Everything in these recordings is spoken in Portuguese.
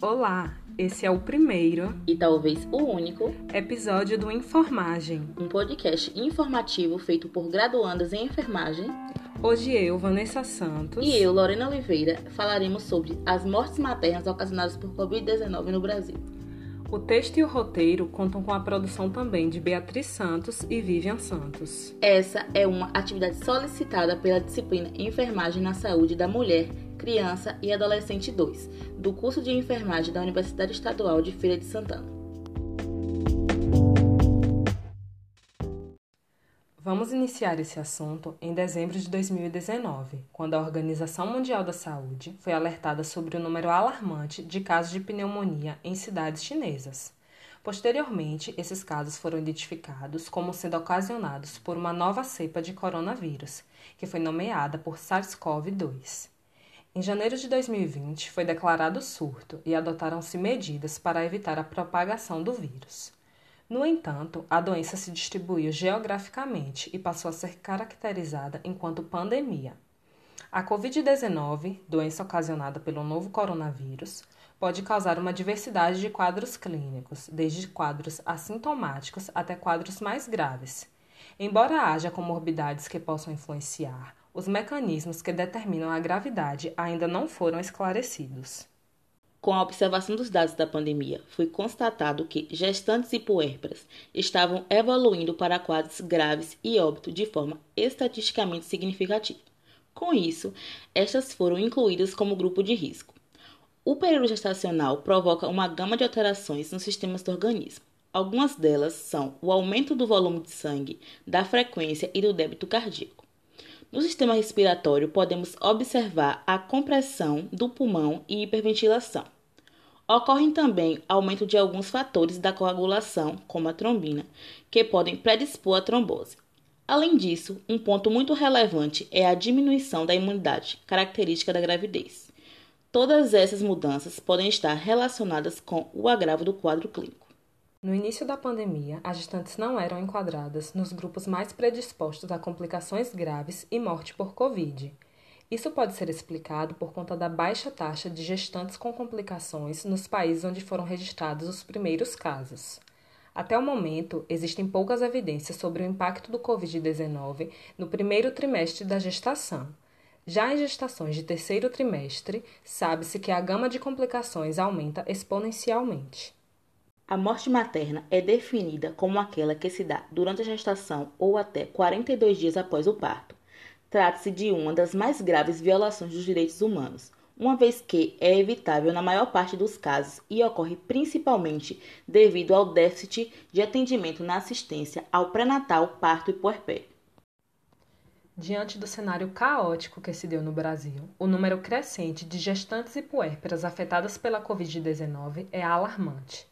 Olá, esse é o primeiro e talvez o único episódio do Informagem, um podcast informativo feito por graduandas em enfermagem. Hoje eu, Vanessa Santos, e eu, Lorena Oliveira, falaremos sobre as mortes maternas ocasionadas por Covid-19 no Brasil. O texto e o roteiro contam com a produção também de Beatriz Santos e Vivian Santos. Essa é uma atividade solicitada pela disciplina Enfermagem na Saúde da Mulher, Criança e Adolescente 2, do curso de enfermagem da Universidade Estadual de Feira de Santana. Vamos iniciar esse assunto em dezembro de 2019, quando a Organização Mundial da Saúde foi alertada sobre o número alarmante de casos de pneumonia em cidades chinesas. Posteriormente, esses casos foram identificados como sendo ocasionados por uma nova cepa de coronavírus, que foi nomeada por SARS-CoV-2. Em janeiro de 2020, foi declarado surto e adotaram-se medidas para evitar a propagação do vírus. No entanto, a doença se distribuiu geograficamente e passou a ser caracterizada enquanto pandemia. A Covid-19, doença ocasionada pelo novo coronavírus, pode causar uma diversidade de quadros clínicos, desde quadros assintomáticos até quadros mais graves. Embora haja comorbidades que possam influenciar, os mecanismos que determinam a gravidade ainda não foram esclarecidos. Com a observação dos dados da pandemia, foi constatado que gestantes e puérperas estavam evoluindo para quadros graves e óbito de forma estatisticamente significativa. Com isso, estas foram incluídas como grupo de risco. O período gestacional provoca uma gama de alterações nos sistemas do organismo. Algumas delas são o aumento do volume de sangue, da frequência e do débito cardíaco. No sistema respiratório, podemos observar a compressão do pulmão e hiperventilação. Ocorrem também aumento de alguns fatores da coagulação, como a trombina, que podem predispor à trombose. Além disso, um ponto muito relevante é a diminuição da imunidade, característica da gravidez. Todas essas mudanças podem estar relacionadas com o agravo do quadro clínico. No início da pandemia, as gestantes não eram enquadradas nos grupos mais predispostos a complicações graves e morte por Covid. Isso pode ser explicado por conta da baixa taxa de gestantes com complicações nos países onde foram registrados os primeiros casos. Até o momento, existem poucas evidências sobre o impacto do Covid-19 no primeiro trimestre da gestação. Já em gestações de terceiro trimestre, sabe-se que a gama de complicações aumenta exponencialmente. A morte materna é definida como aquela que se dá durante a gestação ou até 42 dias após o parto. Trata-se de uma das mais graves violações dos direitos humanos, uma vez que é evitável na maior parte dos casos e ocorre principalmente devido ao déficit de atendimento na assistência ao pré-natal, parto e puerpério. Diante do cenário caótico que se deu no Brasil, o número crescente de gestantes e puérperas afetadas pela Covid-19 é alarmante.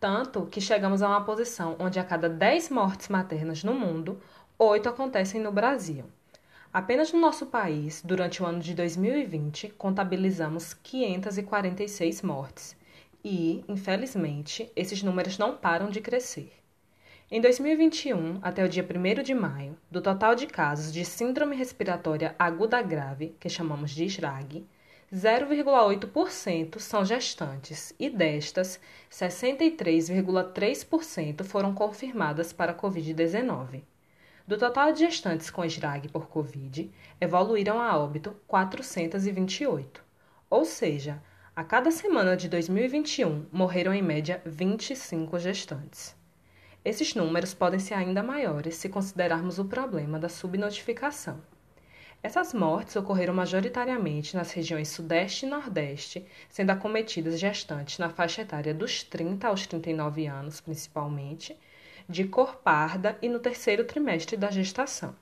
Tanto que chegamos a uma posição onde a cada 10 mortes maternas no mundo, 8 acontecem no Brasil. Apenas no nosso país, durante o ano de 2020, contabilizamos 546 mortes. E, infelizmente, esses números não param de crescer. Em 2021, até o dia 1 de maio, do total de casos de síndrome respiratória aguda grave, que chamamos de SRAG, 0,8% são gestantes e destas, 63,3% foram confirmadas para Covid-19. Do total de gestantes com SRAG por Covid, evoluíram a óbito 428, ou seja, a cada semana de 2021 morreram em média 25 gestantes. Esses números podem ser ainda maiores se considerarmos o problema da subnotificação. Essas mortes ocorreram majoritariamente nas regiões Sudeste e Nordeste, sendo acometidas gestantes na faixa etária dos 30 aos 39 anos, principalmente, de cor parda e no terceiro trimestre da gestação.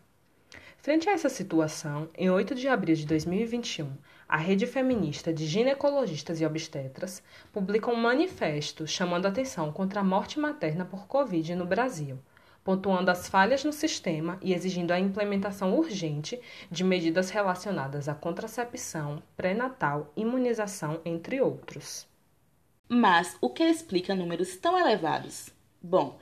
Frente a essa situação, em 8 de abril de 2021, a Rede Feminista de Ginecologistas e Obstetras publica um manifesto chamando atenção contra a morte materna por Covid no Brasil pontuando as falhas no sistema e exigindo a implementação urgente de medidas relacionadas à contracepção, pré-natal, imunização, entre outros. Mas o que explica números tão elevados? Bom,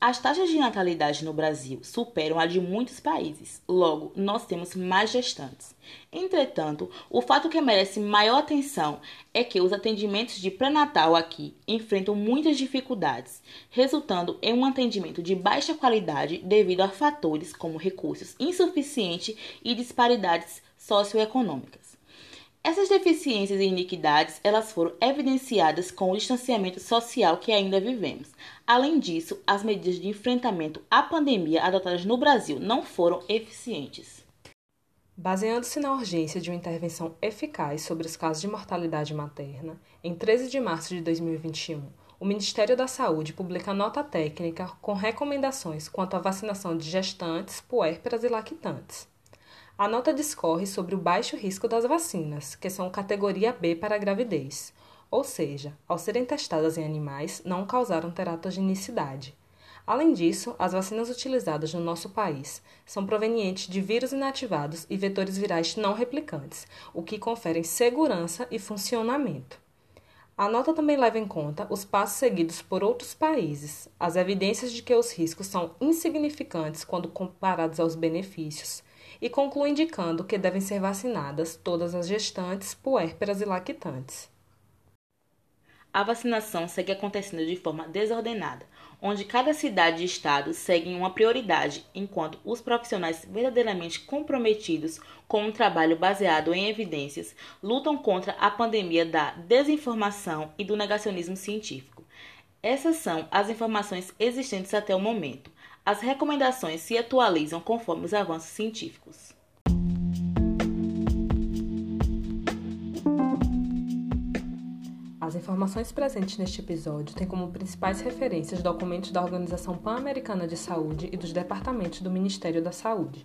As taxas de natalidade no Brasil superam a de muitos países, logo, nós temos mais gestantes. Entretanto, o fato que merece maior atenção é que os atendimentos de pré-natal aqui enfrentam muitas dificuldades, resultando em um atendimento de baixa qualidade devido a fatores como recursos insuficientes e disparidades socioeconômicas. Essas deficiências e iniquidades, elas foram evidenciadas com o distanciamento social que ainda vivemos. Além disso, as medidas de enfrentamento à pandemia adotadas no Brasil não foram eficientes. Baseando-se na urgência de uma intervenção eficaz sobre os casos de mortalidade materna, em 13 de março de 2021, o Ministério da Saúde publica nota técnica com recomendações quanto à vacinação de gestantes, puérperas e lactantes. A nota discorre sobre o baixo risco das vacinas, que são categoria B para a gravidez, ou seja, ao serem testadas em animais, não causaram teratogenicidade. Além disso, as vacinas utilizadas no nosso país são provenientes de vírus inativados e vetores virais não replicantes, o que confere segurança e funcionamento. A nota também leva em conta os passos seguidos por outros países, as evidências de que os riscos são insignificantes quando comparados aos benefícios, e conclui indicando que devem ser vacinadas todas as gestantes, puérperas e lactantes. A vacinação segue acontecendo de forma desordenada, onde cada cidade e estado seguem uma prioridade, enquanto os profissionais verdadeiramente comprometidos com um trabalho baseado em evidências lutam contra a pandemia da desinformação e do negacionismo científico. Essas são as informações existentes até o momento. As recomendações se atualizam conforme os avanços científicos. As informações presentes neste episódio têm como principais referências documentos da Organização Pan-Americana de Saúde e dos departamentos do Ministério da Saúde.